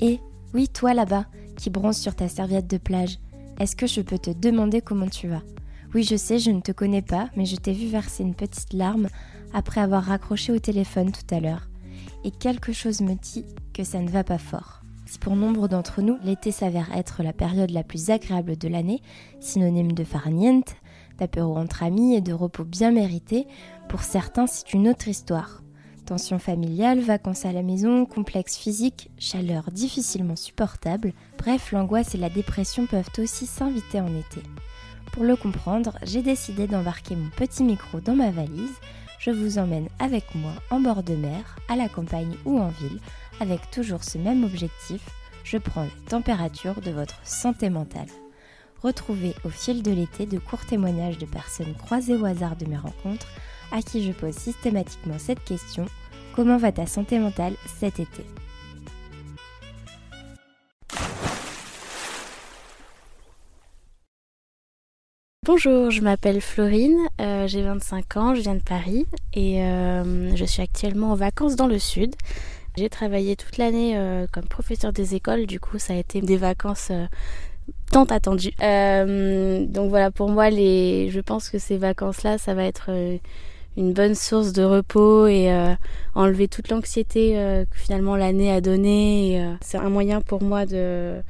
Et oui, toi là-bas, qui bronze sur ta serviette de plage, est-ce que je peux te demander comment tu vas? Oui, je sais, je ne te connais pas, mais je t'ai vu verser une petite larme après avoir raccroché au téléphone tout à l'heure. Et quelque chose me dit que ça ne va pas fort. Si pour nombre d'entre nous, l'été s'avère être la période la plus agréable de l'année, synonyme de farniente, d'apéro entre amis et de repos bien mérité, pour certains c'est une autre histoire. Tension familiale, vacances à la maison, complexe physique, chaleur difficilement supportable, bref, l'angoisse et la dépression peuvent aussi s'inviter en été. Pour le comprendre, j'ai décidé d'embarquer mon petit micro dans ma valise. Je vous emmène avec moi en bord de mer, à la campagne ou en ville, avec toujours ce même objectif, je prends la température de votre santé mentale. Retrouvez au fil de l'été de courts témoignages de personnes croisées au hasard de mes rencontres à qui je pose systématiquement cette question Comment va ta santé mentale cet été? Bonjour, je m'appelle Florine, euh, j'ai 25 ans, je viens de Paris et euh, je suis actuellement en vacances dans le sud. J'ai travaillé toute l'année euh, comme professeur des écoles, du coup ça a été des vacances tant attendues. donc voilà, pour moi, les, je pense que ces vacances-là, ça va être une bonne source de repos et enlever toute l'anxiété que finalement l'année a donnée. c'est un moyen pour moi de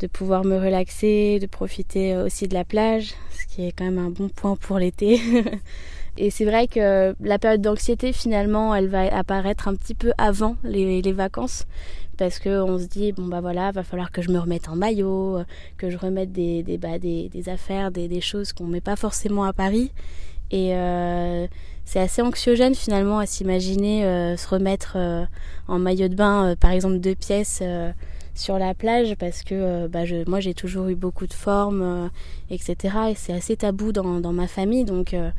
de pouvoir me relaxer, de profiter aussi de la plage, ce qui est quand même un bon point pour l'été. Et c'est vrai que la période d'anxiété, finalement, elle va apparaître un petit peu avant les, les vacances. Parce qu'on se dit, bon bah voilà, va falloir que je me remette en maillot, que je remette des, des, bah, des, des affaires, des, des choses qu'on met pas forcément à Paris. Et euh, c'est assez anxiogène finalement à s'imaginer euh, se remettre euh, en maillot de bain, par exemple deux pièces sur la plage parce que euh, bah, moi j'ai toujours eu beaucoup de formes, euh, etc. Et c'est assez tabou dans, ma famille. Donc, euh,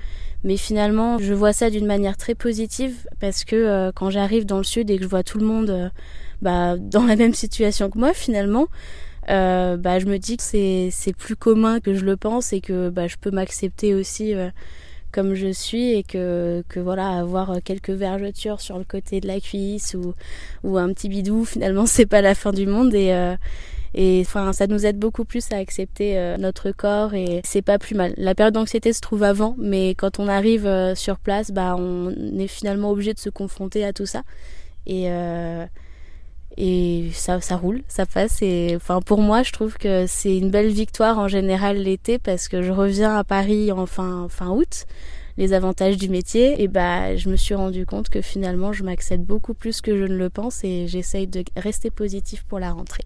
mais finalement, je vois ça d'une manière très positive parce que quand j'arrive dans le sud et que je vois tout le monde bah, dans la même situation que moi, finalement, bah, je me dis que c'est plus commun que je le pense et que je peux m'accepter aussi comme je suis et que, que voilà avoir quelques vergetures sur le côté de la cuisse ou, ou un petit bidou finalement c'est pas la fin du monde et euh, et enfin ça nous aide beaucoup plus à accepter euh, notre corps et c'est pas plus mal. La période d'anxiété se trouve avant mais quand on arrive euh, sur place bah on est finalement obligé de se confronter à tout ça et et ça, roule, ça passe. Et enfin, pour moi, je trouve que c'est une belle victoire en général l'été parce que je reviens à Paris en fin, août. Les avantages du métier, et bah, je me suis rendu compte que finalement, je m'accède beaucoup plus que je ne le pense et j'essaye de rester positif pour la rentrée.